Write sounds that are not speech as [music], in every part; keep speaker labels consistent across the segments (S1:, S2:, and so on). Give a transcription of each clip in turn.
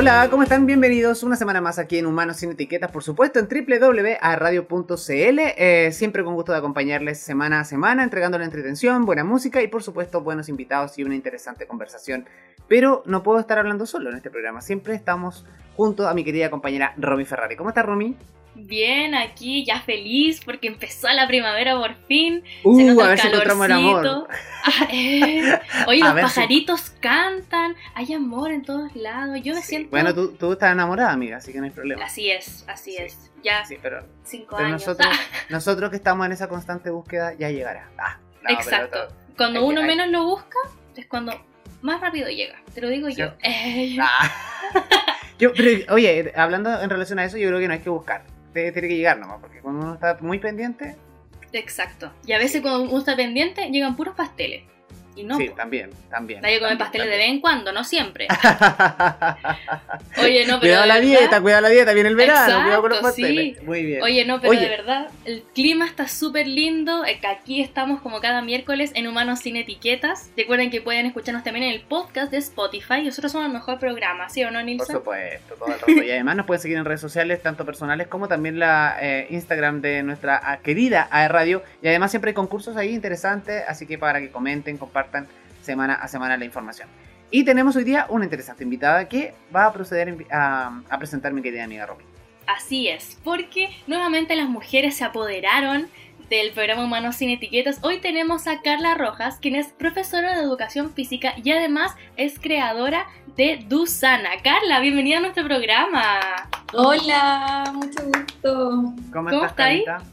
S1: Hola, ¿cómo están? Bienvenidos una semana más aquí en Humanos sin Etiquetas, por supuesto en www.radio.cl. Eh, siempre con gusto de acompañarles semana a semana, entregándoles entretención, buena música y por supuesto buenos invitados y una interesante conversación. Pero no puedo estar hablando solo en este programa, siempre estamos junto a mi querida compañera Romy Ferrari. ¿Cómo está Romy?
S2: Bien, aquí ya feliz porque empezó la primavera por fin.
S1: Uh, se nota a ver si encontramos el amor.
S2: Ah, eh. [laughs] Oye, los pajaritos cantan, hay amor en todos lados. Yo me siento.
S1: Bueno, tú, tú, estás enamorada, amiga, así que no hay problema.
S2: Así es, así es. Ya
S1: sí, pero,
S2: cinco
S1: pero
S2: años.
S1: Nosotros, [laughs] nosotros que estamos en esa constante búsqueda, ya llegará. Ah, no,
S2: Exacto. cuando uno menos lo busca, es cuando más rápido llega. Te lo digo yo. [laughs]
S1: Ah. yo pero, oye, hablando en relación a eso, yo creo que no hay que buscar tiene que llegar nomás, porque cuando uno está muy pendiente...
S2: Exacto. Y a veces cuando uno está pendiente, llegan puros pasteles. Y no,
S1: sí, también, también.
S2: Nadie come pasteles de vez en cuando, no siempre. [laughs] Oye, no, pero.
S1: Cuidado la dieta, cuidado la dieta, viene el verano,
S2: Exacto,
S1: cuidado con los pasteles.
S2: Sí.
S1: Muy bien.
S2: Oye, no, pero de verdad, el clima está súper lindo. Aquí estamos como cada miércoles en Humanos Sin Etiquetas. Recuerden que pueden escucharnos también en el podcast de Spotify. Nosotros somos el mejor programa, ¿sí o no, Nilsson?
S1: Por supuesto, todo el rato. Y además nos pueden seguir en redes sociales, tanto personales como también la eh, Instagram de nuestra ah, querida AE Radio. Y además siempre hay concursos ahí interesantes, así que para que comenten, compartan semana a semana la información. Y tenemos hoy día una interesante invitada que va a proceder a, a presentar mi querida amiga Romy.
S2: Así es, porque nuevamente las mujeres se apoderaron del programa Humanos sin Etiquetas. Hoy tenemos a Carla Rojas, quien es profesora de educación física y además es creadora de Dusana. Carla, bienvenida a nuestro programa.
S3: Hola, mucho gusto.
S1: ¿Cómo,
S2: ¿Cómo
S1: estás,
S2: está ahí?
S1: Carlita?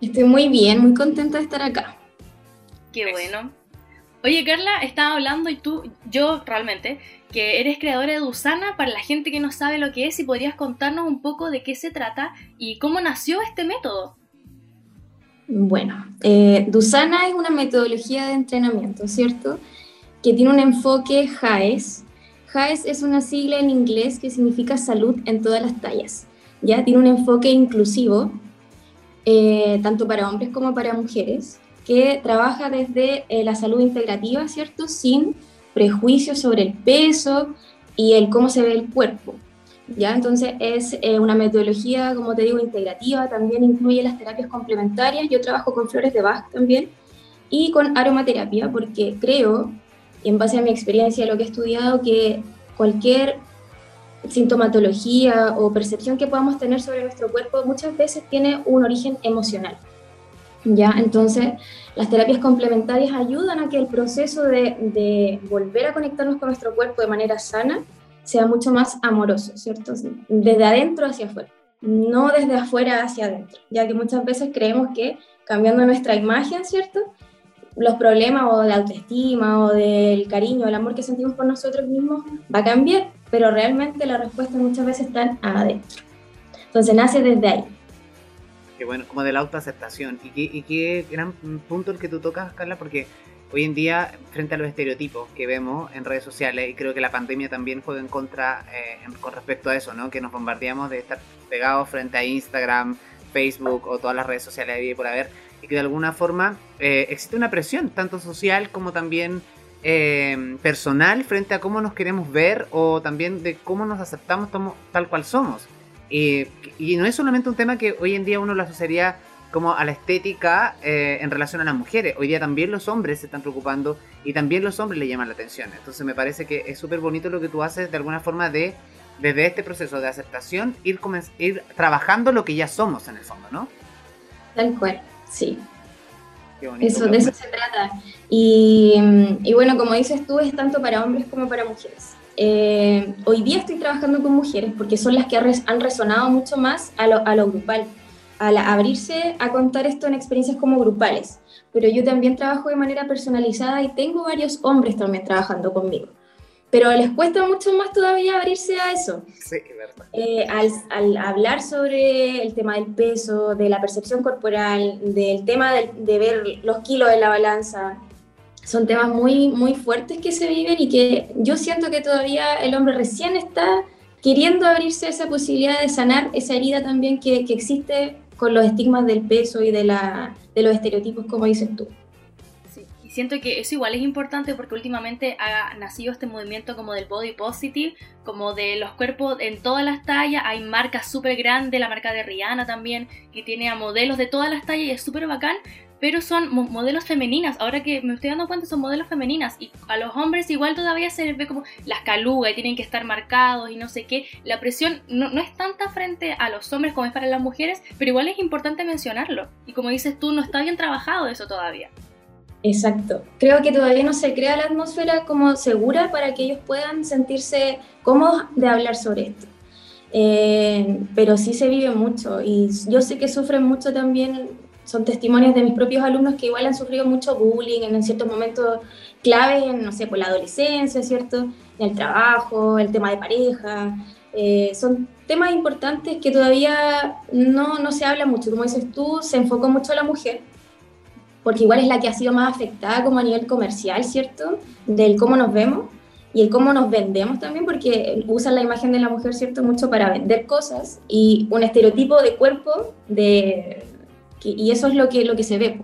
S3: Estoy muy bien, muy contenta de estar acá.
S2: Qué bueno. Oye, Carla, estaba hablando y tú, yo realmente, que eres creadora de Dusana, para la gente que no sabe lo que es, y podrías contarnos un poco de qué se trata y cómo nació este método.
S3: Bueno, eh, Dusana es una metodología de entrenamiento, ¿cierto? Que tiene un enfoque JAES. JAES es una sigla en inglés que significa salud en todas las tallas. Ya tiene un enfoque inclusivo, eh, tanto para hombres como para mujeres, que trabaja desde eh, la salud integrativa, ¿cierto? Sin prejuicios sobre el peso y el cómo se ve el cuerpo. ¿ya? Entonces es eh, una metodología, como te digo, integrativa, también incluye las terapias complementarias, yo trabajo con flores de Bach también, y con aromaterapia, porque creo, en base a mi experiencia, lo que he estudiado, que cualquier sintomatología o percepción que podamos tener sobre nuestro cuerpo muchas veces tiene un origen emocional. ¿Ya? Entonces, las terapias complementarias ayudan a que el proceso de, volver a conectarnos con nuestro cuerpo de manera sana sea mucho más amoroso, ¿cierto? Desde adentro hacia afuera, no desde afuera hacia adentro, ya que muchas veces creemos que cambiando nuestra imagen, ¿cierto? Los problemas o de autoestima o del cariño, el amor que sentimos por nosotros mismos va a cambiar, pero realmente la respuesta muchas veces está adentro. Entonces nace desde ahí
S1: que bueno, como de la autoaceptación. Y qué, y qué gran punto el que tú tocas, Carla, porque hoy en día, frente a los estereotipos que vemos en redes sociales, y creo que la pandemia también juega en contra eh, con respecto a eso, ¿no? Que nos bombardeamos de estar pegados frente a Instagram, Facebook o todas las redes sociales de por haber, y que de alguna forma eh, existe una presión, tanto social como también eh, personal, frente a cómo nos queremos ver o también de cómo nos aceptamos tal cual somos. Eh, y no es solamente un tema que hoy en día uno lo asociaría como a la estética eh, en relación a las mujeres. Hoy día también los hombres se están preocupando y también los hombres le llaman la atención. Entonces me parece que es súper bonito lo que tú haces de alguna forma de, desde este proceso de aceptación, ir, ir trabajando lo que ya somos en el fondo, ¿no?
S3: Tal cual, sí. Bonito, eso, de eso se trata. Y, y bueno, como dices tú, es tanto para hombres como para mujeres. Eh, hoy día estoy trabajando con mujeres porque son las que han resonado mucho más a lo, a lo grupal, al abrirse a contar esto en experiencias como grupales. Pero yo también trabajo de manera personalizada y tengo varios hombres también trabajando conmigo. Pero les cuesta mucho más todavía abrirse a eso.
S1: Sí, verdad.
S3: Eh, al, al, hablar sobre el tema del peso, de la percepción corporal, del tema de, de ver los kilos en la balanza, son temas muy, muy fuertes que se viven y que yo siento que todavía el hombre recién está queriendo abrirse esa posibilidad de sanar esa herida también que, que existe con los estigmas del peso y de, la, de los estereotipos, como dices tú.
S2: Sí, y siento que eso igual es importante porque últimamente ha nacido este movimiento como del body positive, como de los cuerpos en todas las tallas. Hay marcas súper grandes, la marca de Rihanna también, que tiene a modelos de todas las tallas y es súper bacán. Pero son modelos femeninas, ahora que me estoy dando cuenta son modelos femeninas y a los hombres igual todavía se ve como las calugas y tienen que estar marcados y no sé qué. La presión no, no es tanta frente a los hombres como es para las mujeres, pero igual es importante mencionarlo. Y como dices tú, no está bien trabajado eso todavía.
S3: Exacto. Creo que todavía no se crea la atmósfera como segura para que ellos puedan sentirse cómodos de hablar sobre esto. Eh, pero sí se vive mucho y yo sé que sufren mucho también, son testimonios de mis propios alumnos que igual han sufrido mucho bullying en ciertos momentos claves, no sé, por la adolescencia, ¿cierto? En el trabajo, el tema de pareja. Eh, son temas importantes que todavía no, no se habla mucho. Como dices tú, se enfocó mucho a la mujer porque igual es la que ha sido más afectada como a nivel comercial, ¿cierto? Del cómo nos vemos y el cómo nos vendemos también, porque usan la imagen de la mujer, ¿cierto? Mucho para vender cosas y un estereotipo de cuerpo, de, y eso es lo que, lo que se ve.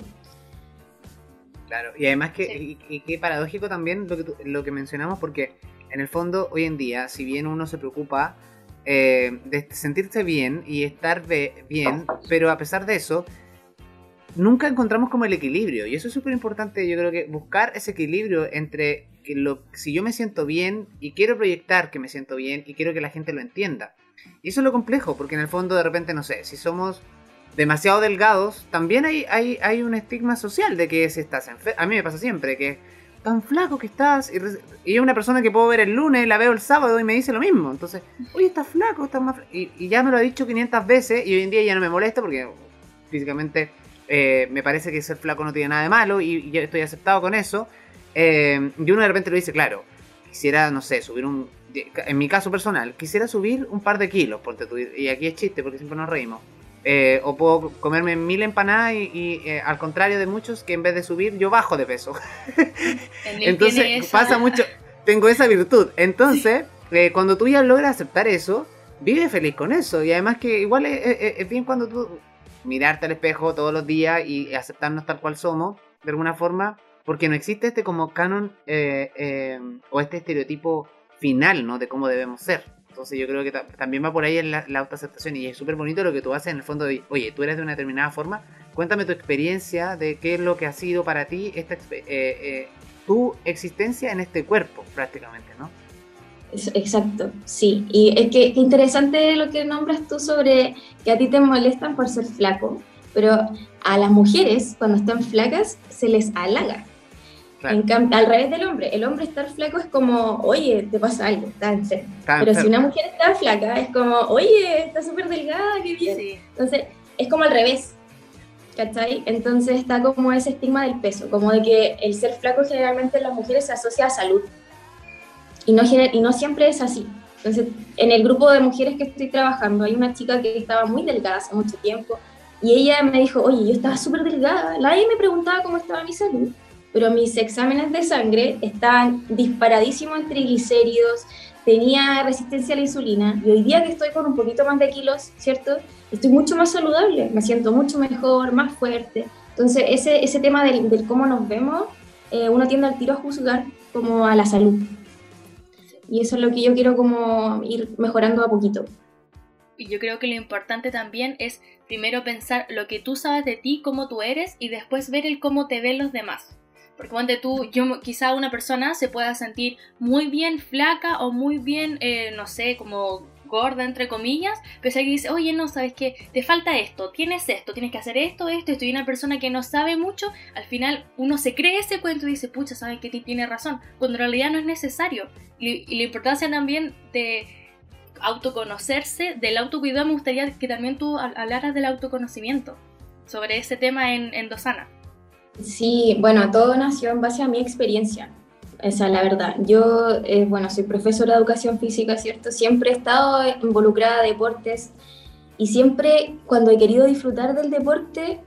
S1: Claro, y además que, y, qué paradójico también lo que, lo que mencionamos, porque en el fondo hoy en día, si bien uno se preocupa eh, de sentirse bien y estar bien, pero a pesar de eso, nunca encontramos como el equilibrio. Y eso es súper importante, yo creo que buscar ese equilibrio entre que lo, si yo me siento bien y quiero proyectar que me siento bien y quiero que la gente lo entienda. Y eso es lo complejo, porque en el fondo de repente, no sé, si somos demasiado delgados, también hay, hay, hay un estigma social de que si estás enfermo. A mí me pasa siempre que tan flaco que estás. Y, y una persona que puedo ver el lunes, la veo el sábado y me dice lo mismo. Entonces, oye, estás flaco, estás más y, y, ya me lo ha dicho 500 veces y hoy en día ya no me molesta porque físicamente eh, me parece que ser flaco no tiene nada de malo y, estoy aceptado con eso. Eh, y uno de repente lo dice, claro, quisiera, no sé, subir un... En mi caso personal, quisiera subir un par de kilos, porque y aquí es chiste porque siempre nos reímos. Eh, o puedo comerme mil empanadas y, al contrario de muchos que en vez de subir yo bajo de peso. Entonces pasa mucho, tengo esa virtud. Entonces, cuando tú ya logras aceptar eso, vive feliz con eso. Y además que igual es bien cuando tú mirarte al espejo todos los días y aceptarnos tal cual somos, de alguna forma, porque no existe este como canon eh, eh, o este estereotipo final, ¿no? De cómo debemos ser. Entonces yo creo que también va por ahí en la, autoaceptación y es súper bonito lo que tú haces en el fondo de, oye, tú eres de una determinada forma, cuéntame tu experiencia de qué es lo que ha sido para ti esta, eh, tu existencia en este cuerpo prácticamente, ¿no?
S3: Exacto, sí. Y es que, interesante lo que nombras tú sobre que a ti te molestan por ser flaco, pero a las mujeres cuando están flacas se les halaga. Al revés del hombre, el hombre estar flaco es como, oye, te pasa algo, está enfermo. Pero si una mujer está flaca, es como, oye, está súper delgada, qué bien. Entonces, es como al revés, ¿cachai? Entonces está como ese estigma del peso, como de que el ser flaco generalmente en las mujeres se asocia a salud. Y no, y no siempre es así. Entonces, en el grupo de mujeres que estoy trabajando, hay una chica que estaba muy delgada hace mucho tiempo y ella me dijo, oye, yo estaba súper delgada. Nadie me preguntaba cómo estaba mi salud, pero mis exámenes de sangre estaban disparadísimos en triglicéridos, tenía resistencia a la insulina y hoy día que estoy con un poquito más de kilos, ¿cierto? Estoy mucho más saludable, me siento mucho mejor, más fuerte. Entonces, ese, ese tema del, cómo nos vemos, eh, uno tiende al tiro a juzgar como a la salud. Y eso es lo que yo quiero como ir mejorando a poquito.
S2: Y yo creo que lo importante también es primero pensar lo que tú sabes de ti, cómo tú eres, y después ver el cómo te ven los demás. Porque cuando tú, yo, quizá una persona se pueda sentir muy bien flaca o muy bien, eh, no sé, como gorda, entre comillas, pero si alguien dice, oye, no, sabes que te falta esto, tienes esto, tienes que hacer esto, esto, estoy una persona que no sabe mucho, al final uno se cree ese cuento y dice, pucha, sabes que tiene razón, cuando en realidad no es necesario. Y, la importancia también de autoconocerse, del autocuidado, me gustaría que también tú hablaras del autoconocimiento sobre ese tema en, en Dosana.
S3: Sí, bueno, todo nació en base a mi experiencia esa es la verdad. Yo, eh, bueno, soy profesora de educación física, ¿cierto? Siempre he estado involucrada en deportes y siempre cuando he querido disfrutar del deporte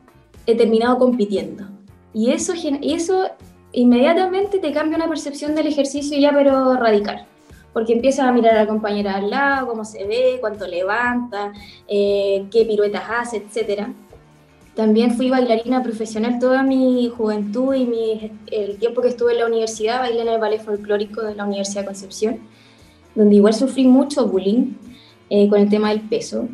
S3: he terminado compitiendo. Y eso, y eso inmediatamente te cambia una percepción del ejercicio ya pero radical. Porque empiezas a mirar a la compañera al lado, cómo se ve, cuánto levanta, eh, qué piruetas hace, etc. También fui bailarina profesional toda mi juventud y mi, el tiempo que estuve en la universidad, bailé en el ballet folclórico de la Universidad de Concepción, donde igual sufrí mucho bullying eh, con el tema del peso.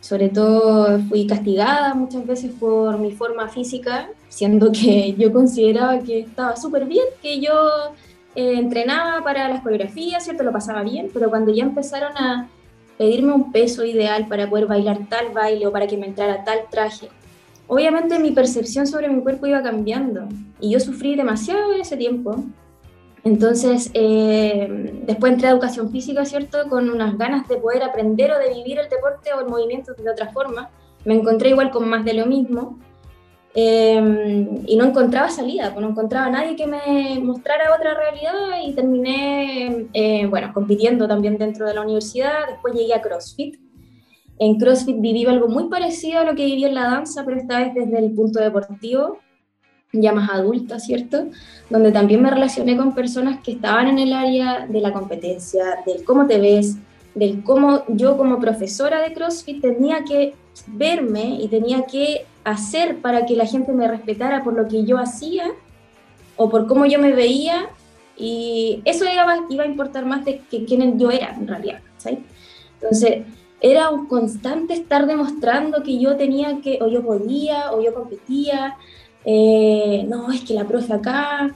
S3: Sobre todo fui castigada muchas veces por mi forma física, siendo que [laughs] yo consideraba que estaba súper bien, que yo eh, entrenaba para las coreografías, ¿cierto? Lo pasaba bien, pero cuando ya empezaron a pedirme un peso ideal para poder bailar tal baile o para que me entrara tal traje, obviamente mi percepción sobre mi cuerpo iba cambiando y yo sufrí demasiado en ese tiempo. Entonces, eh, después entré a educación física, ¿cierto? Con unas ganas de poder aprender o de vivir el deporte o el movimiento de otra forma. Me encontré igual con más de lo mismo. Eh, y no encontraba salida, pues no encontraba a nadie que me mostrara otra realidad y terminé, eh, bueno, compitiendo también dentro de la universidad. Después llegué a CrossFit, en CrossFit viví algo muy parecido a lo que viví en la danza, pero esta vez desde el punto deportivo, ya más adulta, ¿cierto? Donde también me relacioné con personas que estaban en el área de la competencia, del cómo te ves, del cómo yo como profesora de CrossFit tenía que verme y tenía que hacer para que la gente me respetara por lo que yo hacía o por cómo yo me veía y eso iba, iba a importar más de que quién yo era en realidad, ¿sabes? Entonces, era un constante estar demostrando que yo tenía que, o yo podía, o yo competía, eh, no, es que la profe acá,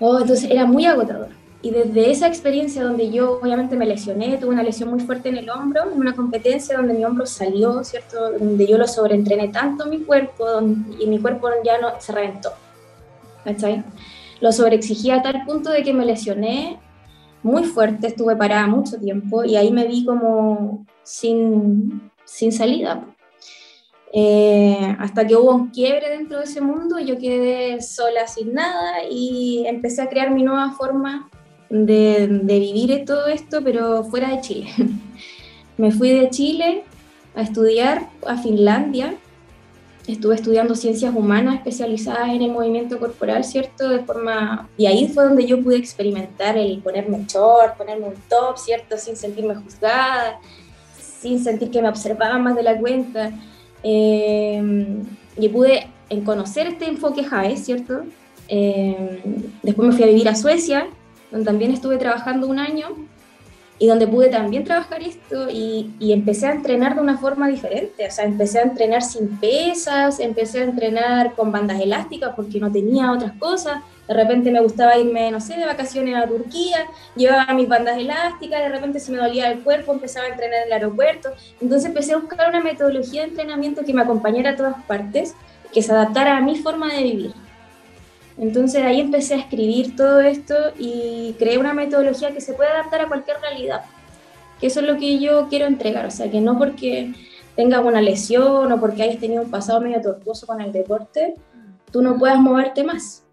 S3: oh, entonces era muy agotador. Y desde esa experiencia donde yo obviamente me lesioné, tuve una lesión muy fuerte en el hombro, en una competencia donde mi hombro salió, ¿cierto? Donde yo lo sobreentrené tanto mi cuerpo y mi cuerpo ya no se reventó. ¿Cachai? Lo sobreexigía a tal punto de que me lesioné muy fuerte, estuve parada mucho tiempo y ahí me vi como sin, sin salida. Eh, hasta que hubo un quiebre dentro de ese mundo, yo quedé sola sin nada y empecé a crear mi nueva forma de, de vivir todo esto, pero fuera de Chile. [laughs] Me fui de Chile a estudiar a Finlandia. Estuve estudiando ciencias humanas especializadas en el movimiento corporal, ¿cierto? De forma... Y ahí fue donde yo pude experimentar el ponerme short, ponerme un top, ¿cierto? Sin sentirme juzgada, sin sentir que me observaban más de la cuenta. Eh, y pude conocer este enfoque JAE, ¿cierto? Eh, después me fui a vivir a Suecia, donde también estuve trabajando un año y donde pude también trabajar esto y, y, empecé a entrenar de una forma diferente, o sea, empecé a entrenar sin pesas, empecé a entrenar con bandas elásticas porque no tenía otras cosas, de repente me gustaba irme, no sé, de vacaciones a Turquía, llevaba mis bandas elásticas, de repente se me dolía el cuerpo, empezaba a entrenar en el aeropuerto. Entonces empecé a buscar una metodología de entrenamiento que me acompañara a todas partes, que se adaptara a mi forma de vivir. Entonces ahí empecé a escribir todo esto y creé una metodología que se puede adaptar a cualquier realidad. Que eso es lo que yo quiero entregar, o sea, que no porque tengas una lesión o porque hayas tenido un pasado medio tortuoso con el deporte, tú no puedas moverte más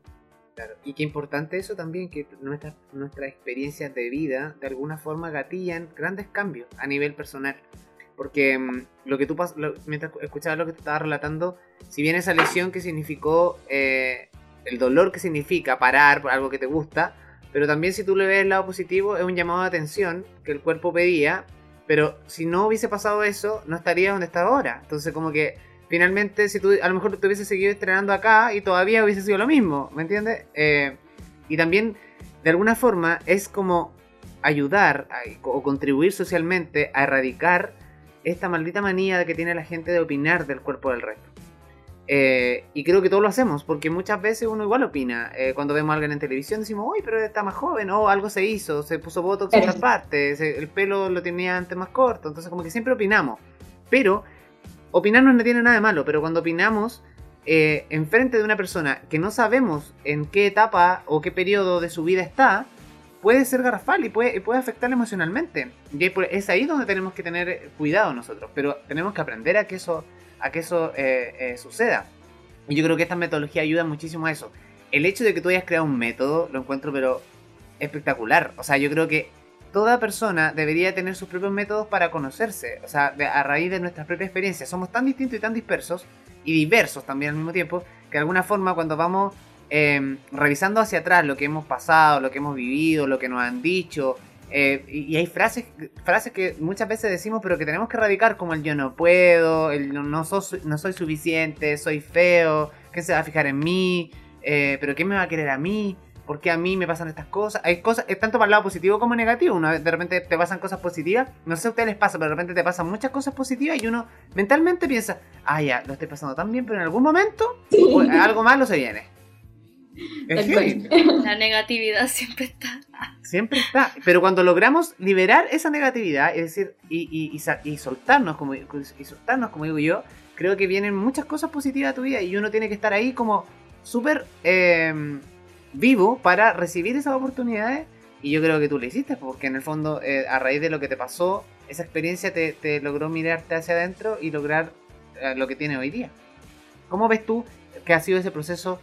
S1: y qué importante eso también, que nuestras, nuestras experiencias de vida de alguna forma gatillan grandes cambios a nivel personal. Porque mm, lo que tú mientras escuchabas lo que te estaba relatando, si bien esa lesión que significó eh, el dolor que significa parar por algo que te gusta, pero también si tú le ves el lado positivo, es un llamado de atención que el cuerpo pedía, pero si no hubiese pasado eso, no estaría donde está ahora. Entonces como que finalmente, si tú a lo mejor te hubiese seguido entrenando acá y todavía hubiese sido lo mismo, ¿me entiendes? Eh, y también, de alguna forma, es como ayudar o contribuir socialmente a erradicar esta maldita manía que tiene la gente de opinar del cuerpo del resto. Eh, y creo que todos lo hacemos, porque muchas veces uno igual opina. Eh, cuando vemos a alguien en televisión decimos, uy, pero está más joven, o algo se hizo, se puso botox en otras partes, el pelo lo tenía antes más corto, entonces como que siempre opinamos. Pero opinarnos no tiene nada de malo, pero cuando opinamos eh, enfrente de una persona que no sabemos en qué etapa o qué periodo de su vida está, puede ser garrafal y puede, puede afectarle emocionalmente. Y es ahí donde tenemos que tener cuidado nosotros, pero tenemos que aprender a que eso, a que eso eh, eh, suceda. Y yo creo que esta metodología ayuda muchísimo a eso. El hecho de que tú hayas creado un método lo encuentro pero espectacular. O sea, yo creo que toda persona debería tener sus propios métodos para conocerse, o sea, a raíz de nuestras propias experiencias. Somos tan distintos y tan dispersos, y diversos también al mismo tiempo, que de alguna forma cuando vamos em, revisando hacia atrás lo que hemos pasado, lo que hemos vivido, lo que nos han dicho, Eh, y, hay frases, frases que muchas veces decimos, pero que tenemos que erradicar, como el yo no puedo, el no, no, no soy suficiente, soy feo, ¿quién se va a fijar en mí? Eh, pero ¿quién me va a querer a mí? ¿Por qué a mí me pasan estas cosas? Hay cosas, tanto para el lado positivo como negativo. Uno, de repente te pasan cosas positivas. No sé si a ustedes les pasa, pero de repente te pasan muchas cosas positivas y uno mentalmente piensa, ah, ya, lo estoy pasando tan bien, pero en algún momento algo malo se viene. [laughs]
S2: La negatividad siempre está.
S1: Siempre está. Pero cuando logramos liberar esa negatividad, es decir, y, y, soltarnos, como, y soltarnos, como digo yo, creo que vienen muchas cosas positivas a tu vida y uno tiene que estar ahí como súper eh, vivo para recibir esas oportunidades. Y yo creo que tú lo hiciste, porque en el fondo, eh, a raíz de lo que te pasó, esa experiencia te, logró mirarte hacia adentro y lograr eh, lo que tiene hoy día. ¿Cómo ves tú que ha sido ese proceso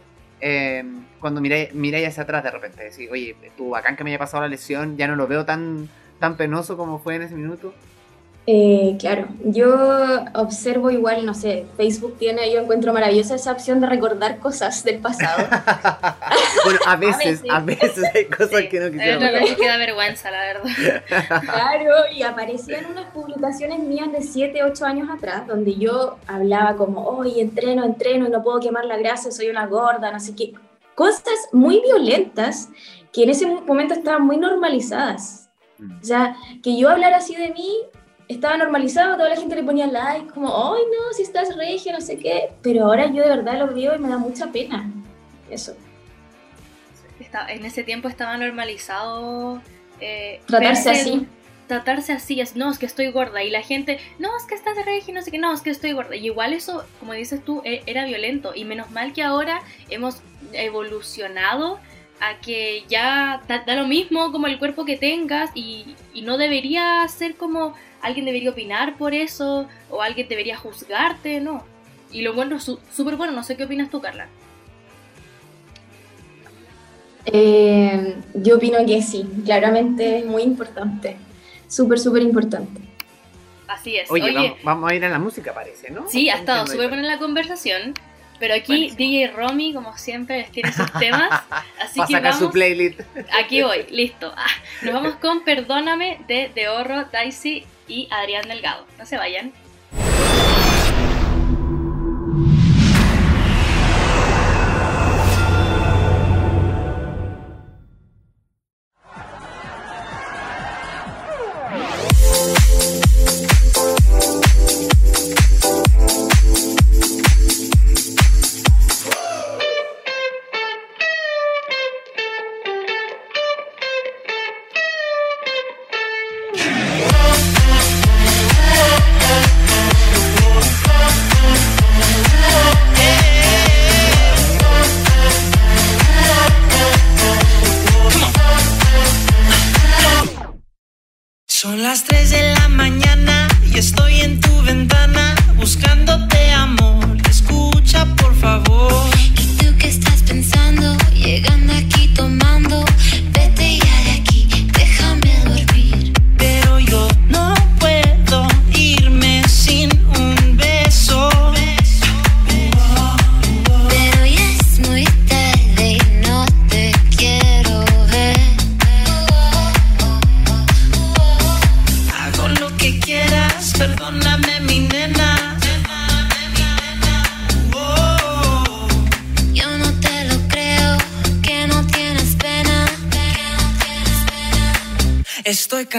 S1: cuando miráis, hacia atrás de repente? Decir, oye, tú bacán que me haya pasado la lesión, ya no lo veo tan, tan penoso como fue en ese minuto.
S3: Eh, claro, yo observo igual, no sé, Facebook tiene, yo encuentro maravillosa esa opción de recordar cosas del pasado. [laughs]
S1: bueno, [laughs] a veces, a veces, hay cosas que no quisiera.
S2: A veces queda vergüenza, la verdad. [laughs]
S3: claro, y aparecían unas publicaciones mías de 7, 8 años atrás, donde yo hablaba como, hoy entreno, entreno, no puedo quemar la grasa, soy una gorda, no sé qué. Cosas muy violentas que en ese momento estaban muy normalizadas. Mm. O sea, que yo hablara así de mí estaba normalizado, toda la gente le ponía like, como, ay no, si estás regia, no sé qué, pero ahora yo de verdad lo veo y me da mucha pena. Eso.
S2: en ese tiempo estaba normalizado
S3: eh, tratarse así.
S2: Tratarse así, es, no, es que estoy gorda. Y la gente, no, es que estás regia, no sé qué, no, es que estoy gorda. Y igual eso, como dices tú, e, era violento. Y menos mal que ahora hemos evolucionado a que ya da, lo mismo como el cuerpo que tengas y, y no debería ser como alguien debería opinar por eso o alguien debería juzgarte, no. Y lo bueno, súper bueno, no sé qué opinas tú, Carla.
S3: Eh, yo opino que sí, claramente es muy importante, súper, súper importante.
S2: Así es.
S1: Oye, vamos, a ir a la música, parece, ¿no?
S2: Sí, ha estado súper buena la conversación. Pero aquí DJ Romy, como siempre, les tiene sus temas. [laughs] Así que vamos,
S1: su playlist.
S2: Aquí voy, listo. Ah, nos vamos con Perdóname de De Horro, Daisy y Adrián Delgado. No se vayan.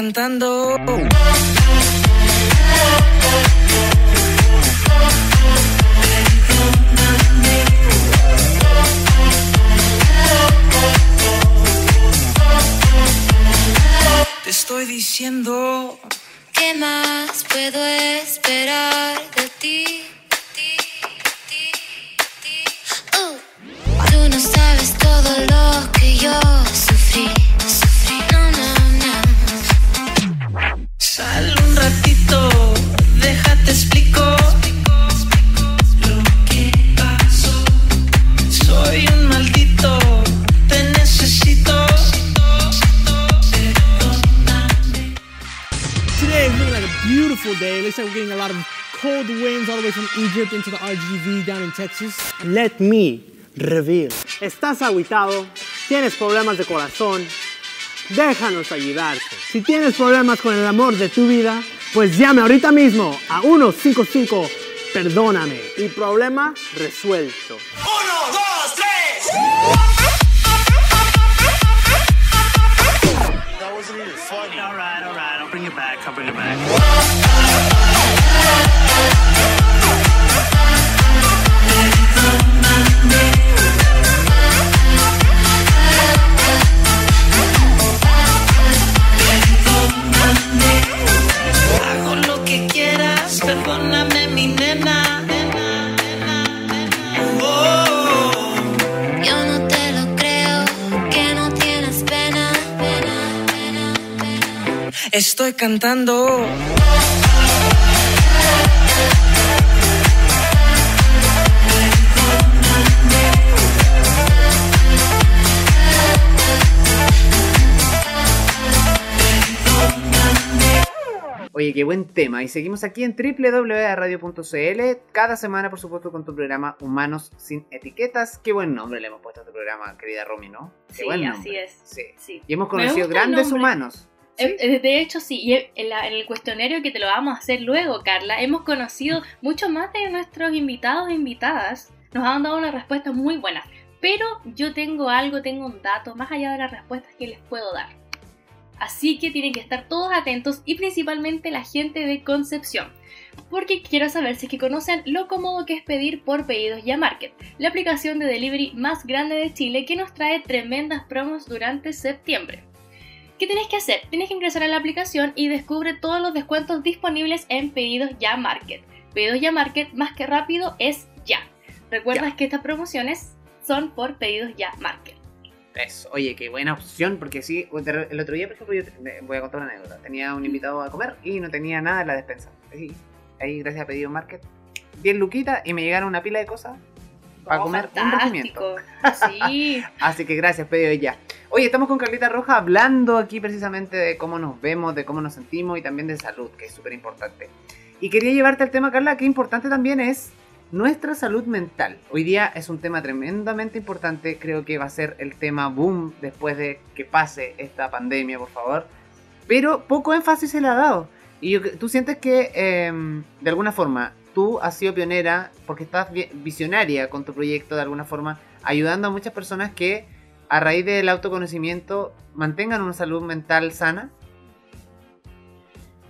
S4: Cantando.
S5: beautiful
S6: day. It looks like we're getting a lot of cold winds all the way from Egypt into the RGV down in Texas. Let me reveal. ¿Estás aguitado? ¿Tienes problemas de corazón? Déjanos ayudarte. Si tienes problemas con el amor de tu vida, pues llame ahorita mismo a 155 Perdóname y problema resuelto.
S5: 1, 2, 3.
S4: Estoy cantando.
S1: Oye, qué buen tema. Y seguimos aquí en www.radio.cl. Cada semana, por supuesto, con tu programa Humanos sin Etiquetas. Qué buen nombre le hemos puesto a tu programa, querida Romy, ¿no? Qué
S2: Sí,
S1: buen
S2: así es.
S1: Sí.
S2: Sí.
S1: Y hemos conocido grandes humanos. ¿Sí?
S2: Eh, eh, De hecho, sí, y en, la- en el cuestionario que te lo vamos a hacer luego, Carla, hemos conocido mucho más de nuestros invitados e invitadas. Nos han dado unas respuestas muy buenas. Pero yo tengo algo, tengo un dato más allá de las respuestas que les puedo dar. Así que tienen que estar todos atentos y principalmente la gente de Concepción. Porque quiero saber si es que conocen lo cómodo que es pedir por pedidos ya Market, la aplicación de delivery más grande de Chile que nos trae tremendas promos durante septiembre. ¿Qué tienes que hacer? Tienes que ingresar a la aplicación y descubre todos los descuentos disponibles en Pedidos Ya Market. Pedidos Ya Market, más que rápido, es ya. Recuerdas que estas promociones son por Pedidos Ya Market.
S1: Eso. Oye, qué buena opción, porque sí, el otro día, por ejemplo, yo te- voy a contar una anécdota. Tenía un invitado a comer y no tenía nada en la despensa. Ahí, gracias a Pedido Market, 10 luquitas y me llegaron una pila de cosas para
S2: Oh,
S1: comer un. [laughs]
S2: Sí.
S1: Así que gracias, Pedido Ya. Oye, estamos con Carlita Roja hablando aquí precisamente de cómo nos vemos, de cómo nos sentimos y también de salud, que es súper importante. Y quería llevarte al tema, Carla, que importante también es nuestra salud mental. Hoy día es un tema tremendamente importante, creo que va a ser el tema boom después de que pase esta pandemia, por favor. Pero poco énfasis se le ha dado. Y yo- tú sientes que, eh, de alguna forma, tú has sido pionera porque estás vi- visionaria con tu proyecto, de alguna forma, ayudando a muchas personas que, a raíz del autoconocimiento, mantengan una salud mental sana.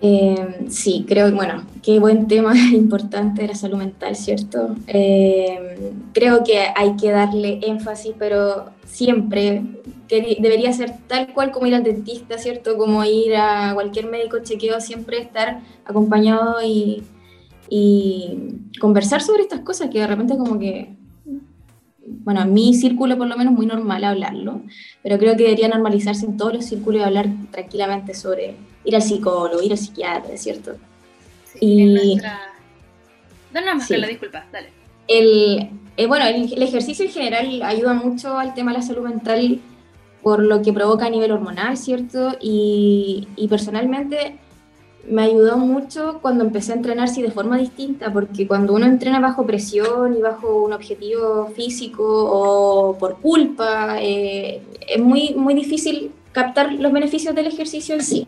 S3: Eh, sí, creo bueno, qué buen tema [laughs] importante de la salud mental, ¿cierto? Eh, creo que hay que darle énfasis, pero siempre debería ser tal cual como ir al dentista, ¿cierto? Como ir a cualquier médico chequeo, siempre estar acompañado y, y conversar sobre estas cosas que de repente como que, bueno, en mi círculo por lo menos muy normal hablarlo, pero creo que debería normalizarse en todos los círculos y hablar tranquilamente sobre ir al psicólogo, ir al psiquiatra, ¿cierto?
S2: Sí,
S3: Y-
S2: nuestra... Dale más,
S3: Sí.
S2: Carla, disculpa, dale.
S3: El, eh, bueno, el, el ejercicio en general ayuda mucho al tema de la salud mental por lo que provoca a nivel hormonal, ¿cierto? Y, y personalmente me ayudó mucho cuando empecé a entrenar sí, de forma distinta, porque cuando uno entrena bajo presión y bajo un objetivo físico o por culpa, eh, es muy, muy difícil captar los beneficios del ejercicio en sí,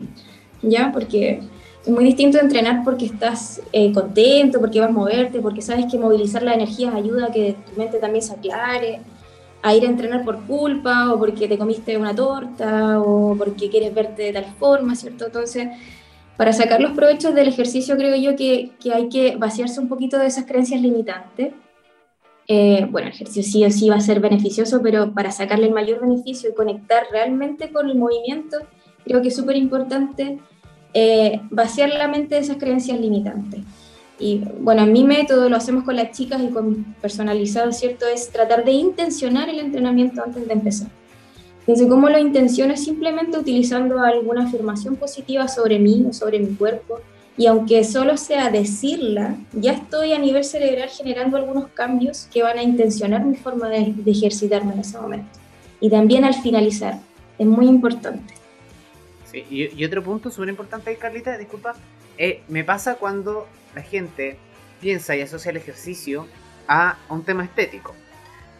S3: ¿ya? Porque es muy distinto entrenar porque estás eh, contento, porque vas a moverte, porque sabes que movilizar las energías ayuda a que tu mente también se aclare, a ir a entrenar por culpa o porque te comiste una torta o porque quieres verte de tal forma, ¿cierto? Entonces, para sacar los provechos del ejercicio creo yo que, hay que vaciarse un poquito de esas creencias limitantes. Eh, bueno, el ejercicio sí o sí va a ser beneficioso, pero para sacarle el mayor beneficio y conectar realmente con el movimiento, creo que es súper importante eh, vaciar la mente de esas creencias limitantes. Y bueno, en mi método lo hacemos con las chicas y con personalizado, ¿cierto? Es tratar de intencionar el entrenamiento antes de empezar. Entonces, ¿cómo lo intenciono? Es simplemente utilizando alguna afirmación positiva sobre mí o sobre mi cuerpo. Y aunque solo sea decirla, ya estoy a nivel cerebral generando algunos cambios que van a intencionar mi forma de, de ejercitarme en ese momento. Y también al finalizar, es muy importante.
S1: Sí, y, y otro punto súper importante ahí, Carlita, disculpa, eh, me pasa cuando la gente piensa y asocia el ejercicio a un tema estético.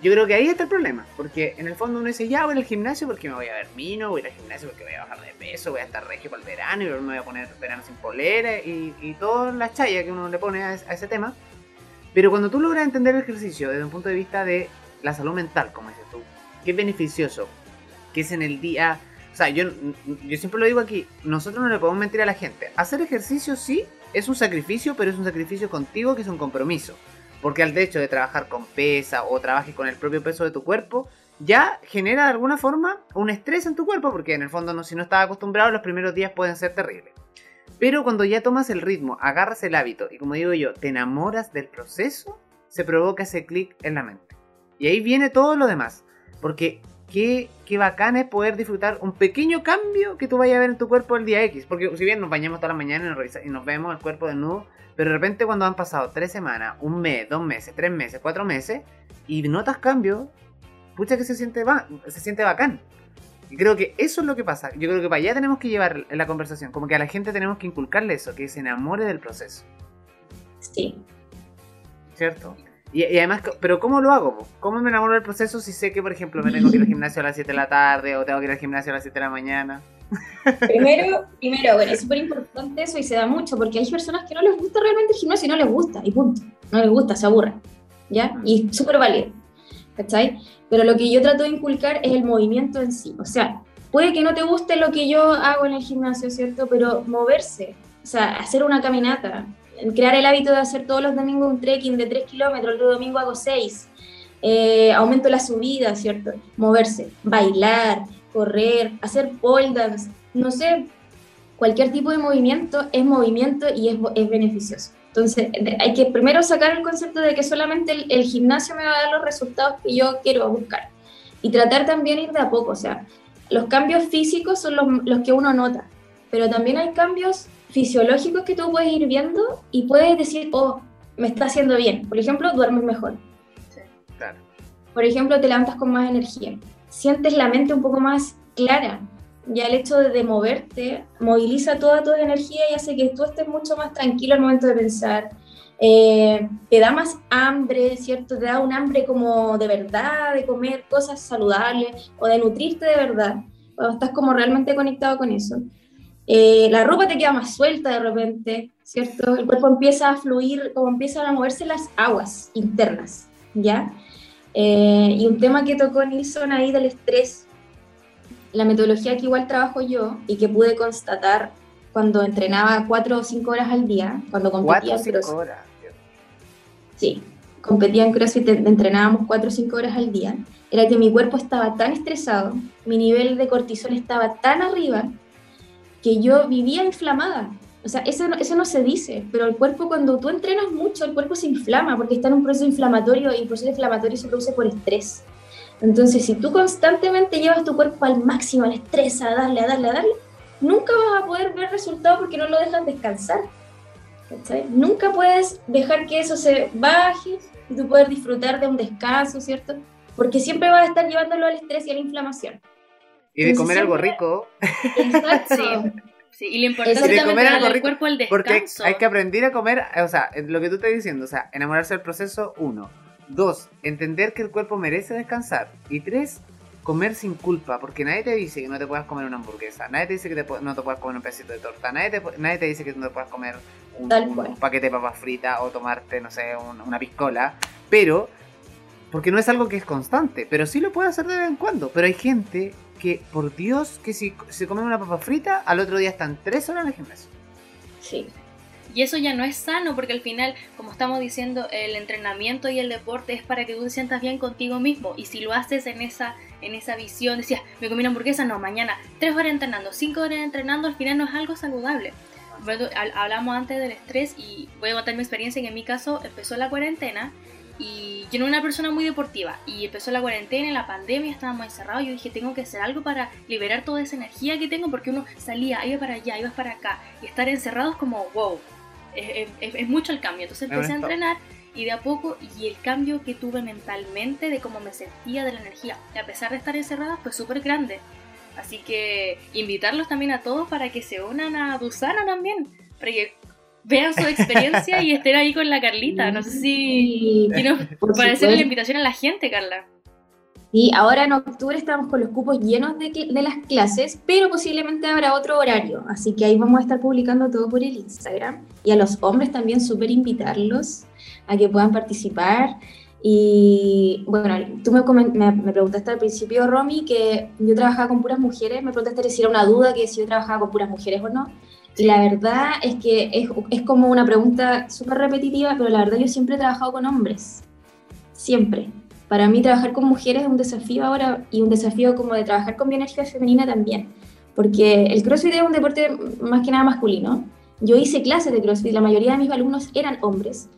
S1: Yo creo que ahí está el problema, porque en el fondo uno dice, ya voy al gimnasio porque me voy a ver mino, voy al gimnasio porque voy a bajar de peso, voy a estar regio para el verano y luego me voy a poner verano sin polera y, y todas las chayas que uno le pone a ese tema. Pero cuando tú logras entender el ejercicio desde un punto de vista de la salud mental, como dices tú, que es beneficioso, que es en el día... O sea, yo, yo siempre lo digo aquí, nosotros no le podemos mentir a la gente. Hacer ejercicio sí es un sacrificio, pero es un sacrificio contigo que es un compromiso. Porque al hecho de trabajar con pesa o trabajes con el propio peso de tu cuerpo, ya genera de alguna forma un estrés en tu cuerpo, porque en el fondo no, si no estás acostumbrado, los primeros días pueden ser terribles. Pero cuando ya tomas el ritmo, agarras el hábito y como digo yo, te enamoras del proceso, se provoca ese clic en la mente. Y ahí viene todo lo demás. Porque qué, qué bacán es poder disfrutar un pequeño cambio que tú vayas a ver en tu cuerpo el día X. Porque si bien nos bañamos toda la mañana y nos, revisa- y nos vemos el cuerpo desnudo, pero de repente cuando han pasado tres semanas, un mes, dos meses, tres meses, cuatro meses, y notas cambios, pucha que se siente, ba- se siente bacán. Y creo que eso es lo que pasa. Yo creo que para allá tenemos que llevar la conversación. Como que a la gente tenemos que inculcarle eso, que se enamore del proceso.
S3: Sí.
S1: ¿Cierto? Y, y además, ¿pero cómo lo hago? ¿Cómo me enamoro del proceso si sé que, por ejemplo, me tengo que ir al gimnasio a las 7 de la tarde o tengo que ir al gimnasio a las 7 de la mañana? [laughs]
S3: Primero, primero, bueno, es súper importante eso y se da mucho porque hay personas que no les gusta realmente el gimnasio y no les gusta, y punto. No les gusta, se aburren. ¿Ya? Y es súper válido. ¿Cachai? Pero lo que yo trato de inculcar es el movimiento en sí. O sea, puede que no te guste lo que yo hago en el gimnasio, ¿cierto? Pero moverse, o sea, hacer una caminata, crear el hábito de hacer todos los domingos un trekking de 3 kilómetros, el domingo hago 6. aumento la subida, ¿cierto? Moverse, bailar, correr, hacer pole dance, no sé, cualquier tipo de movimiento es movimiento y es, es beneficioso. Entonces, hay que primero sacar el concepto de que solamente el, el gimnasio me va a dar los resultados que yo quiero buscar. Y tratar también ir de a poco, o sea, los cambios físicos son los, los que uno nota, pero también hay cambios fisiológicos que tú puedes ir viendo y puedes decir, oh, me está haciendo bien. Por ejemplo, duermes mejor.
S1: Claro.
S3: Por ejemplo, te levantas con más energía. Sientes la mente un poco más clara. Ya el hecho de, de moverte moviliza toda tu energía y hace que tú estés mucho más tranquilo al momento de pensar. Eh, te da más hambre, ¿cierto? Te da un hambre como de verdad, de comer cosas saludables o de nutrirte de verdad. Cuando estás como realmente conectado con eso. Eh, la ropa te queda más suelta de repente, ¿cierto? El cuerpo empieza a fluir, como empiezan a moverse las aguas internas, ¿ya? Eh, y un tema que tocó Nilsson ahí del estrés, la metodología que igual trabajo yo y que pude constatar cuando entrenaba cuatro o cinco horas al día, cuando competía
S1: Cuatro
S3: en
S1: cinco
S3: CrossFit.
S1: horas.
S3: Sí, competía en CrossFit, en- entrenábamos 4 o 5 horas al día. Era que mi cuerpo estaba tan estresado, mi nivel de cortisol estaba tan arriba, que yo vivía inflamada. O sea, eso no, eso no se dice, pero el cuerpo cuando tú entrenas mucho, el cuerpo se inflama porque está en un proceso inflamatorio y el proceso inflamatorio se produce por estrés. Entonces, si tú constantemente llevas tu cuerpo al máximo, al estrés, a darle, a darle, a darle, nunca vas a poder ver resultados porque no lo dejas descansar. ¿cachai? Nunca puedes dejar que eso se baje y tú poder disfrutar de un descanso, ¿cierto? Porque siempre vas a estar llevándolo al estrés y a la inflamación.
S1: Y de comer algo rico,
S3: Exacto.
S2: Sí. Sí, y lo importante
S3: de
S1: comer algo rico,
S2: cuerpo el
S1: porque hay que aprender a comer, o sea, lo que tú estás diciendo, o sea, enamorarse del proceso, uno. Dos, entender que el cuerpo merece descansar. Y tres, comer sin culpa, porque nadie te dice que no te puedas comer una hamburguesa, nadie te dice que te no te puedas comer un pedacito de torta, nadie te, nadie te dice que no te puedas comer un, un- un paquete de papas fritas o tomarte, no sé, un- una piscola, pero, porque no es algo que es constante, pero sí lo puedes hacer de vez en cuando. Pero hay gente que, por Dios, que si se comen una papa frita, al otro día están tres horas en el gimnasio.
S3: Sí.
S2: Y eso ya no es sano porque al final, como estamos diciendo, el entrenamiento y el deporte es para que tú te sientas bien contigo mismo. Y si lo haces en esa, en esa visión, decías, me comí una hamburguesa, no, mañana tres horas entrenando, cinco horas entrenando, al final no es algo saludable. Hablamos antes del estrés y voy a contar mi experiencia que en mi caso empezó la cuarentena y yo no era una persona muy deportiva y empezó la cuarentena, la pandemia, estábamos encerrados yo dije tengo que hacer algo para liberar toda esa energía que tengo porque uno salía, iba para allá, iba para acá y estar encerrados como wow, es, es- es mucho el cambio. Entonces empecé a entrenar y de a poco y el cambio que tuve mentalmente de cómo me sentía de la energía, y a pesar de estar encerrada, fue súper grande. Así que invitarlos también a todos para que se unan a Dusana también, para que vean su experiencia y estén ahí con la Carlita. No sé si quiero para hacerle la invitación a la gente, Carla.
S3: Sí, ahora en octubre estamos con los cupos llenos de, de las clases, pero posiblemente habrá otro horario, así que ahí vamos a estar publicando todo por el Instagram. Y a los hombres también súper invitarlos a que puedan participar. Y bueno, tú me, me, me preguntaste al principio, Romy, que yo trabajaba con puras mujeres, me preguntaste si era una duda que si yo trabajaba con puras mujeres o no. La verdad es que es, como una pregunta súper repetitiva, pero la verdad yo siempre he trabajado con hombres, siempre. Para mí trabajar con mujeres es un desafío ahora y un desafío como de trabajar con bioenergía femenina también, porque el CrossFit es un deporte más que nada masculino. Yo hice clases de CrossFit, la mayoría de mis alumnos eran hombres,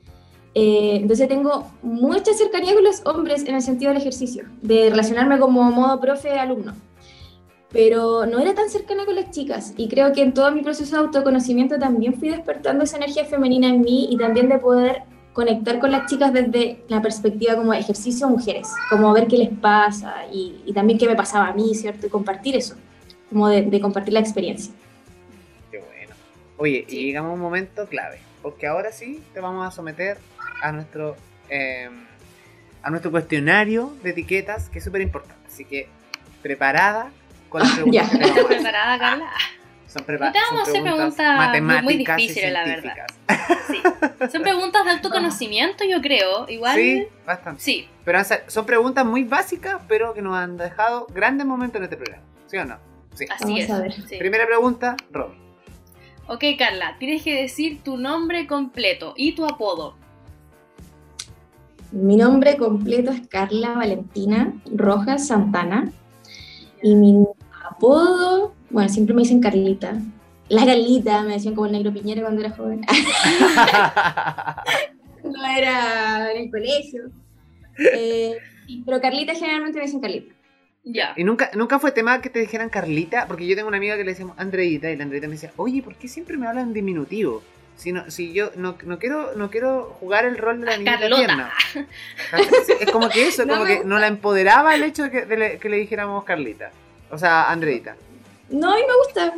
S3: eh, entonces tengo mucha cercanía con los hombres en el sentido del ejercicio, de relacionarme como modo profe-alumno. Pero no era tan cercana con las chicas y creo que en todo mi proceso de autoconocimiento también fui despertando esa energía femenina en mí y también de poder conectar con las chicas desde la perspectiva como ejercicio mujeres, como ver qué les pasa y, y también qué me pasaba a mí, ¿cierto? Y compartir eso, como de, de compartir la experiencia.
S1: Qué bueno. Oye, y llegamos a un momento clave, porque ahora sí te vamos a someter a nuestro eh, a nuestro cuestionario de etiquetas, que es súper importante. Así que, preparada con las [laughs] preguntas
S2: ¿Estás preparada, Carla?
S1: Son, prepa-
S2: No te vamos a
S1: son
S2: hacer
S1: preguntas
S2: preguntas muy- difíciles, la verdad. Sí. Son preguntas de autoconocimiento, yo creo. Igual.
S1: Sí, bastante.
S2: Sí.
S1: Pero son preguntas muy básicas, pero que nos han dejado grandes momentos en este programa. ¿Sí o no? Sí.
S2: Así
S3: Vamos
S2: es.
S3: a ver.
S2: sí.
S1: Primera pregunta, Romy.
S2: Ok, Carla, tienes que decir tu nombre completo y tu apodo.
S3: Mi nombre completo es Carla Valentina Rojas Santana y mi apodo, bueno, siempre me dicen Carlita. La Carlita, me decían como el negro piñera cuando era joven. [laughs] no era en el colegio. Eh, pero Carlita generalmente me dicen Carlita.
S2: Ya.
S1: ¿Y nunca, nunca fue tema que te dijeran Carlita? Porque yo tengo una amiga que le decíamos Andreita y la Andreita me decía, oye, ¿por qué siempre me hablan diminutivo? Si, no, si yo no, no quiero no quiero jugar el rol de la niña
S2: Carlota.
S1: tierna. Es como que eso, [laughs]
S3: No
S1: como que
S3: gusta.
S1: no la empoderaba el hecho de que, de le, que le dijéramos Carlita. O sea, Andreita.
S3: No, a mí me gusta.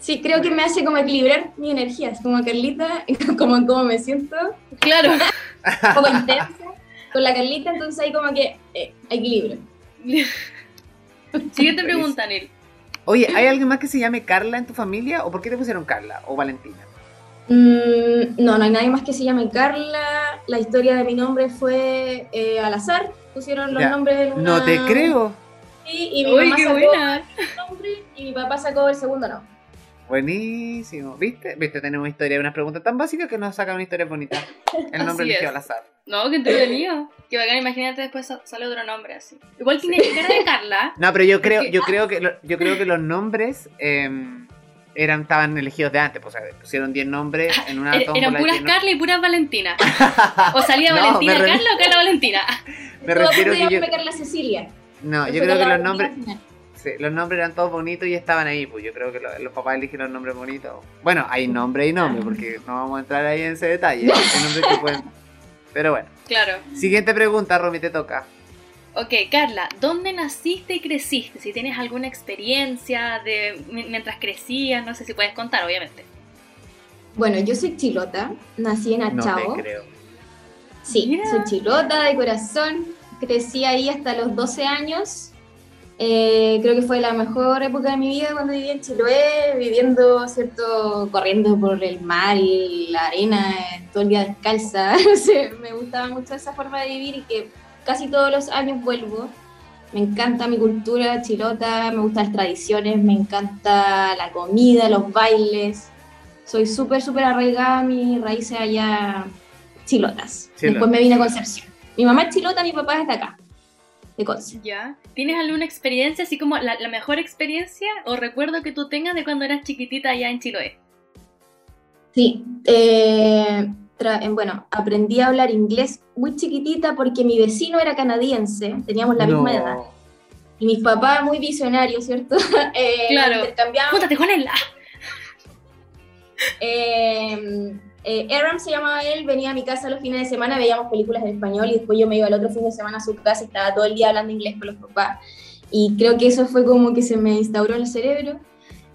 S3: Sí, creo que me hace como equilibrar mi energía. Es como Carlita, [laughs] como, como me siento,
S2: Claro.
S3: un poco intensa con la Carlita, entonces ahí como que eh, equilibrio.
S2: Siguiente pregunta, Neil.
S1: Oye, ¿hay alguien más que se llame Carla en tu familia? ¿O por qué te pusieron Carla o Valentina?
S3: Mm, no, no hay nadie más que se llame Carla. La historia de mi nombre fue eh, al azar. Pusieron los
S1: Ya.
S3: nombres en una...
S1: No te creo.
S3: Sí, y mi
S2: Uy,
S3: mamá
S2: qué
S3: sacó
S2: buena.
S3: el nombre y mi papá sacó el segundo nombre.
S1: Buenísimo. ¿Viste? ¿Viste? Tenemos historia, unas preguntas tan básicas que nos sacan una historia bonita. El [laughs] nombre
S2: es.
S1: al azar.
S2: No, que entretenido. Que bacán, imagínate después sa- sale otro nombre así. Igual tiene cara de Carla. [laughs]
S1: No, pero yo creo,
S2: Porque-
S1: yo creo que lo- yo creo que los nombres em, eran, estaban elegidos de antes, pues, o sea, pusieron 10 nombres en una [laughs]
S2: Er-
S1: tómbola
S2: Eran puras
S1: 10 nombres.
S2: Carla y puras Valentina. O salía
S1: No,
S2: Valentina Carla o Carla Valentina.
S1: Me refiero que yo,
S3: Carla Cecilia.
S1: No, yo creo que los nombres, sí, los nombres eran todos bonitos y estaban ahí, pues yo creo que lo- los papás eligieron nombres bonitos. Bueno, hay nombre y nombre, porque no vamos a entrar ahí en ese detalle. [laughs] Que pueden- Pero bueno,
S2: Claro.
S1: siguiente pregunta, Romy, te toca.
S2: Ok, Carla, ¿dónde naciste y creciste? Si tienes alguna experiencia de mi- mientras crecías, no sé si puedes contar, obviamente.
S3: Bueno, yo soy chilota, nací en
S1: No
S3: Achao.
S1: te creo.
S3: Sí, soy chilota de corazón. Crecí ahí hasta los 12 años. Eh, creo que fue la mejor época de mi vida cuando viví en Chiloé, viviendo, ¿cierto? Corriendo por el mar y la arena todo el día descalza. [laughs] Me gustaba mucho esa forma de vivir y que casi todos los años vuelvo. Me encanta mi cultura chilota, me gustan las tradiciones, me encanta la comida, los bailes. Soy súper, súper arraigada a mis raíces allá chilotas.
S1: Chilotas.
S3: Después me vine a Concepción. Mi mamá es chilota, mi papá es de acá, de Conce.
S2: ¿Ya? ¿Tienes alguna experiencia, así como la, la mejor experiencia o recuerdo que tú tengas de cuando eras chiquitita allá en Chiloé?
S3: Sí, eh, bueno, aprendí a hablar inglés muy chiquitita porque mi vecino era canadiense, teníamos la misma edad. Y mis papás, muy visionarios, ¿cierto? [laughs] Eh,
S2: Claro.
S3: intercambiábamos
S2: Júntate con él.
S3: Eh, eh, Aaron se llamaba él, venía a mi casa los fines de semana, veíamos películas en español y después yo me iba el otro fin de semana a su casa y estaba todo el día hablando inglés con los papás. Y creo que eso fue como que se me instauró en el cerebro.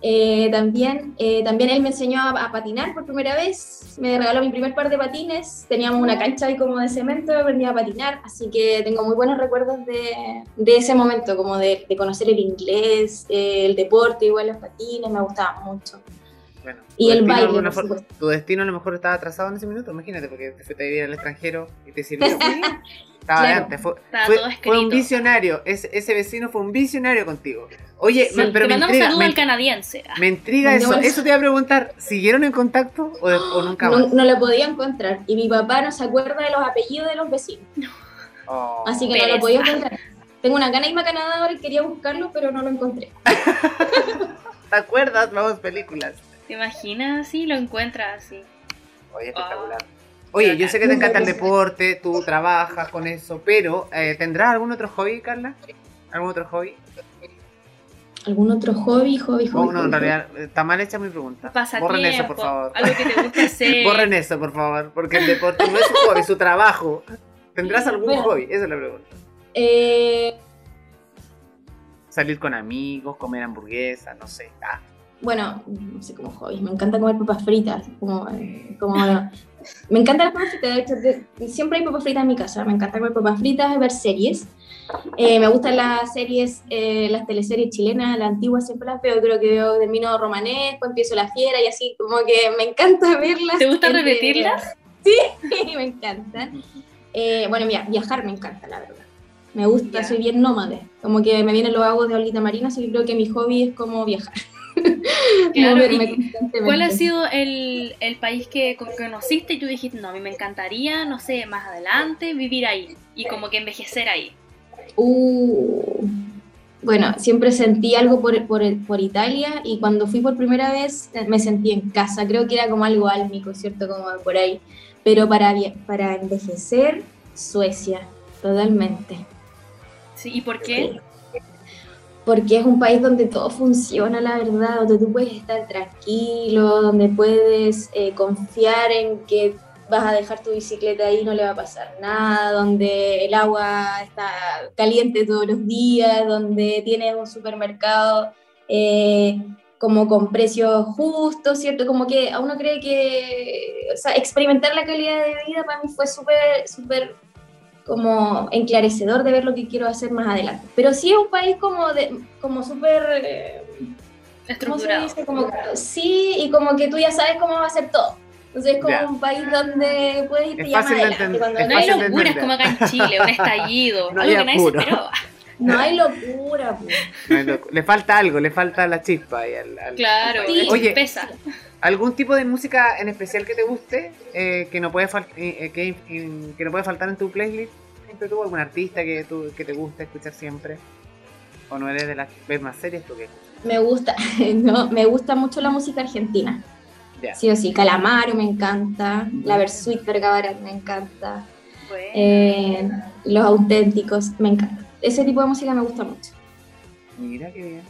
S3: Eh, también, eh, también él me enseñó a, a patinar por primera vez, me regaló mi primer par de patines, teníamos una cancha ahí como de cemento, aprendí a patinar, así que tengo muy buenos recuerdos de, de ese momento, como de, de conocer el inglés, eh, el deporte, igual los patines, me gustaba mucho.
S1: Bueno,
S3: Y el baile, por.
S1: Tu destino a lo mejor estaba atrasado en ese minuto, imagínate, porque te fuiste a vivir al extranjero y te sirvió. [laughs] Estaba
S3: Claro.
S1: antes, fue, fue-
S2: todo
S1: fue un visionario, ese, ese vecino fue un visionario contigo. Oye,
S2: Sí,
S1: me- pero
S2: te
S1: me intriga, me,
S2: al canadiense.
S1: Me intriga eso, eso te iba a preguntar, ¿siguieron en contacto o, de- o nunca
S3: No,
S1: más?
S3: no lo podía encontrar y mi papá no se acuerda de los apellidos de los vecinos,
S1: Oh. [laughs]
S3: así que no lo podía encontrar. Tengo una gana de irme a Canadá ahora y quería buscarlo, pero no lo encontré. [laughs]
S1: ¿Te acuerdas? Vamos, películas.
S2: ¿Te imaginas así? Lo encuentras así.
S1: Oye, espectacular. Oye, yo sé que te encanta el deporte, tú trabajas con eso, pero eh, ¿tendrás algún otro hobby, Carla? ¿Algún otro hobby?
S3: ¿Algún otro hobby, hobby, hobby?
S1: Oh, no, en realidad, está mal hecha mi pregunta.
S2: Pasatiempo,
S1: Borren eso, por favor.
S2: algo que te guste hacer. [laughs]
S1: Borren eso, por favor, porque el deporte no es su hobby, es su trabajo. ¿Tendrás algún
S3: Bueno.
S1: hobby? Esa es la pregunta.
S3: Eh,
S1: Salir con amigos, comer hamburguesa, no sé. Ah,
S3: bueno, no sé cómo hobby, me encanta comer papas fritas, como, como me encantan las papas fritas, de hecho de- siempre hay papas fritas en mi casa, me encanta comer papas fritas, ver series, Eh, me gustan las series, eh, las teleseries chilenas, las antiguas siempre las veo, creo que veo termino romanesco, después empiezo la fiera y así, como que me encanta verlas.
S2: ¿Te gusta repetirlas? [laughs]
S3: Sí, me encantan. Eh, bueno, mira, viajar me encanta, la verdad. Me gusta, soy bien nómade. Como que me vienen los agua de Olguita Marina, así que creo que mi hobby es como viajar. [laughs]
S2: Claro, y-. ¿Cuál ha sido el, el país que co- conociste y tú dijiste, no, a mí me encantaría, no sé, más adelante vivir ahí y como que envejecer ahí?
S3: Uh, bueno, siempre sentí algo por, por, por Italia y cuando fui por primera vez eh, me sentí en casa. Creo que era como algo álmico, ¿cierto? Como por ahí. Pero para, para envejecer, Suecia, totalmente.
S2: Sí, ¿Y por qué?
S3: Porque es un país donde todo funciona, la verdad, donde tú puedes estar tranquilo, donde puedes eh, confiar en que vas a dejar tu bicicleta ahí y no le va a pasar nada, donde el agua está caliente todos los días, donde tienes un supermercado eh, como con precios justos, ¿cierto? Como que a uno cree que, o sea, experimentar la calidad de vida para mí fue súper, súper como enclarecedor de ver lo que quiero hacer más adelante. Pero sí es un país como de, como súper, eh, ¿cómo se
S2: Estructurado.
S3: dice? Como, sí, y como que tú ya sabes cómo va a ser todo. Entonces es como un país donde puedes irte
S1: Es
S3: ya más
S1: fácil de
S3: adelante.
S1: entender,
S3: cuando
S1: es
S2: No hay locuras como acá en Chile, un [laughs] estallido,
S1: No
S2: algo que nadie se esperaba.
S3: No hay locura, pues.
S1: no le falta algo, le falta la chispa ahí al, al-
S2: Claro,
S3: Sí.
S1: Oye.
S2: pesa.
S1: ¿Algún tipo de música en especial que te guste eh, que, no puede fal- eh, eh, que, no puede faltar en tu playlist? ¿Siempre tuvo algún artista que, tú, que te guste escuchar siempre? ¿O no eres de las que ves más series tú que escuchas?
S3: Me gusta, [laughs] no, me gusta mucho la música argentina. Sí o sí, Calamaro me encanta, la Versuit Vergara me encanta,
S2: Bueno,
S3: eh, Los Auténticos me encanta. Ese tipo de música me gusta mucho.
S1: Mira qué bien.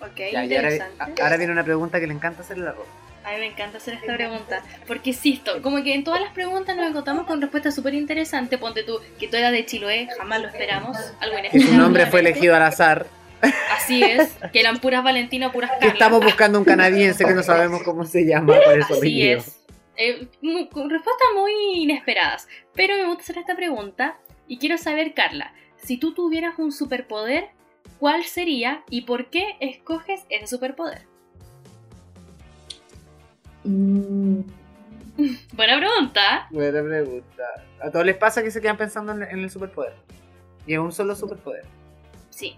S2: ok,
S1: Ya, ahora,
S2: interesante.
S1: ahora viene una pregunta que le encanta hacer la ropa.
S2: A mí me encanta hacer esta pregunta, porque insisto, como que en todas las preguntas nos encontramos con respuestas súper interesantes. Ponte tú, que tú eras de Chiloé, jamás lo esperamos, algo
S1: Que
S2: inesperado.
S1: su nombre fue elegido al azar.
S2: Así es, que eran puras Valentina, puras
S1: Que
S2: Carla.
S1: estamos buscando un canadiense que no sabemos cómo se llama por eso.
S2: Así es. Eh, respuestas muy inesperadas. Pero me gusta hacer esta pregunta y quiero saber, Carla, si tú tuvieras un superpoder, ¿cuál sería y por qué escoges ese superpoder?
S3: Mm, [laughs]
S2: Buena pregunta.
S1: Buena pregunta. A todos les pasa que se quedan pensando en, el superpoder. Y es un solo superpoder.
S2: Sí.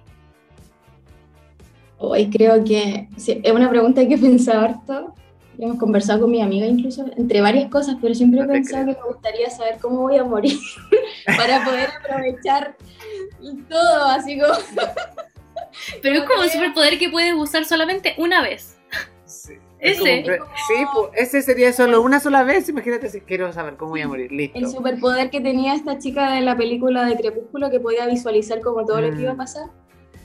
S3: Hoy creo que sí, es una pregunta que he pensado harto. y Hemos conversado con mi amiga incluso, entre varias cosas, pero siempre he
S1: No
S3: pensado
S1: creo.
S3: que me gustaría saber cómo voy a morir [laughs] para poder aprovechar todo, así como...
S2: Pero es como un superpoder que puedes usar solamente una vez.
S1: Sí. [laughs]
S2: Ese.
S1: Es como- sí, pues, ese sería solo una sola vez. Imagínate si quiero saber cómo voy a morir. Listo.
S3: El superpoder que tenía esta chica de la película de Crepúsculo que podía visualizar como todo lo que
S1: Mm.
S3: iba a pasar.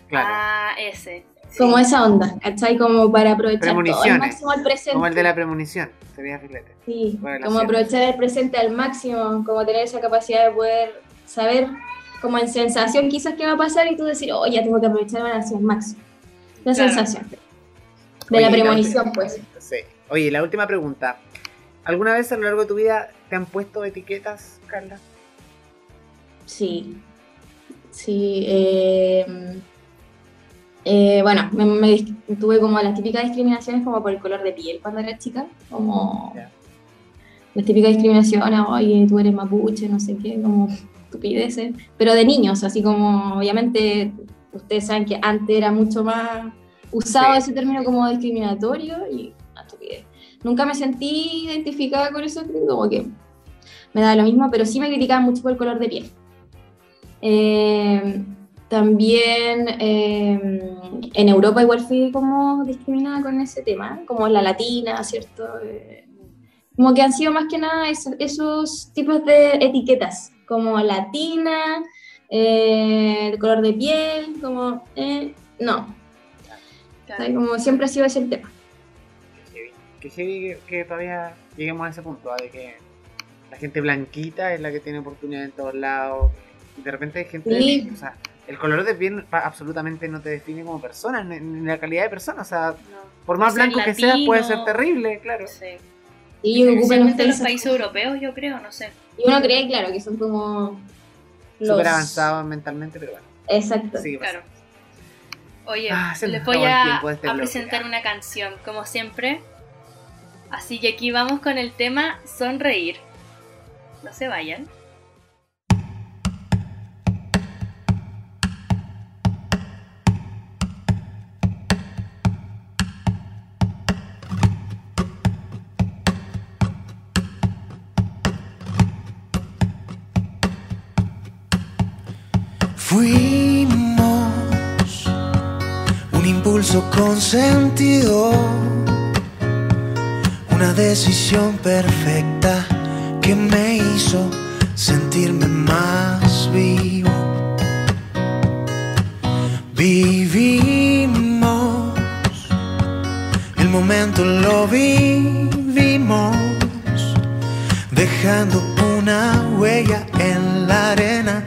S1: Claro.
S2: Ah, ese. Sí.
S3: Como esa onda, ¿cachai? Como para aprovechar todo al máximo el presente.
S1: Como el de la premonición. Sería filete.
S3: Sí, como aprovechar el presente al máximo, como tener esa capacidad de poder saber, como en sensación quizás qué va a pasar y tú decir, oh, ya tengo que aprovechar al máximo. La
S2: Claro.
S3: sensación. De la premonición, pues.
S1: Sí. Oye, la última pregunta. ¿Alguna vez a lo largo de tu vida te han puesto etiquetas, Carla?
S3: Sí. Sí. eh, eh, bueno, me, tuve como las típicas discriminaciones como por el color de piel cuando era chica. Como las típicas discriminaciones, oye, tú eres mapuche, no sé qué, como estupideces. Pero de niños, así como, obviamente, ustedes saben que antes era mucho más usado
S1: Sí.
S3: ese término como discriminatorio y una estupidez. Nunca me sentí identificada con eso, como que me da lo mismo, pero sí me criticaban mucho por el color de piel. Eh, también eh, en Europa igual fui como discriminada con ese tema, como la latina, ¿cierto? Eh, como que han sido más que nada esos, esos tipos de etiquetas, como latina, eh, el color de piel, como, eh, no, ¿sabes? como siempre ha sido ese el tema.
S1: Qué heavy, que, que todavía lleguemos a ese punto, ¿ah? de que la gente blanquita es la que tiene oportunidad en todos lados. Y de repente hay gente.
S3: Sí.
S1: O sea, el color de piel absolutamente no te define como persona, ni, ni la calidad de persona. O sea, por más blanco que seas, puede ser terrible, claro.
S2: Sí.
S3: Ocupan
S2: Especialmente en los países
S3: cosas.
S2: europeos, yo creo, no sé.
S3: Y uno cree, claro, que son como... los-
S1: Súper avanzado mentalmente, pero bueno.
S3: Exacto.
S1: Sí, pasa.
S2: Claro. Oye,
S1: Ah,
S2: les voy a,
S1: este
S2: a presentar
S1: ya.
S2: una canción, como siempre. Así que aquí vamos con el tema Sonreír. No se vayan.
S7: Fuimos un impulso con sentido, una decisión perfecta que me hizo sentirme más vivo. Vivimos, el momento lo vivimos, dejando una huella en la arena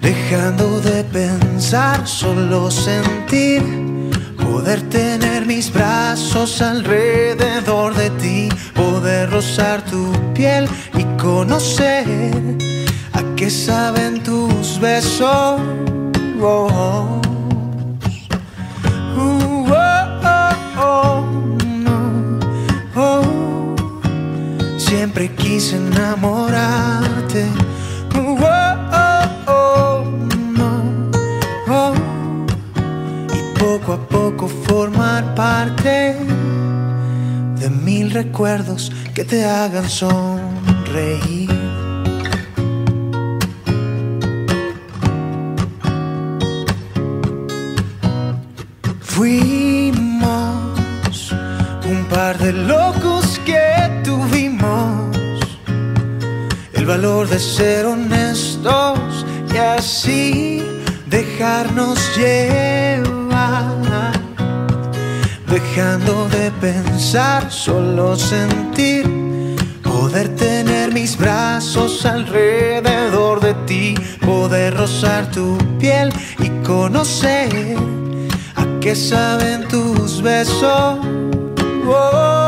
S7: Dejando de pensar, solo sentir, poder tener mis brazos alrededor de ti, poder rozar tu piel y conocer a qué saben tus besos. Oh, oh. Siempre quise enamorarte. No. Oh. Y poco a poco formar parte de mil recuerdos que te hagan sonreír. Fuimos un par de locos el valor de ser honestos y así dejarnos llevar, dejando de pensar, solo sentir, poder tener mis brazos alrededor de ti, poder rozar tu piel y conocer a qué saben tus besos. Oh,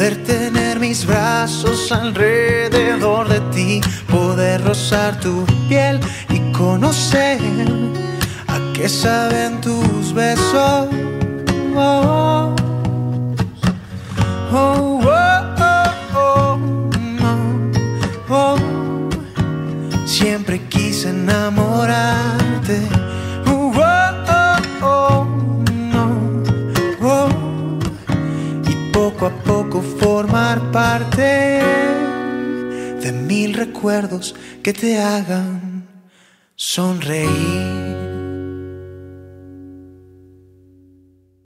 S7: poder tener mis brazos alrededor de ti, poder rozar tu piel y conocer a qué saben tus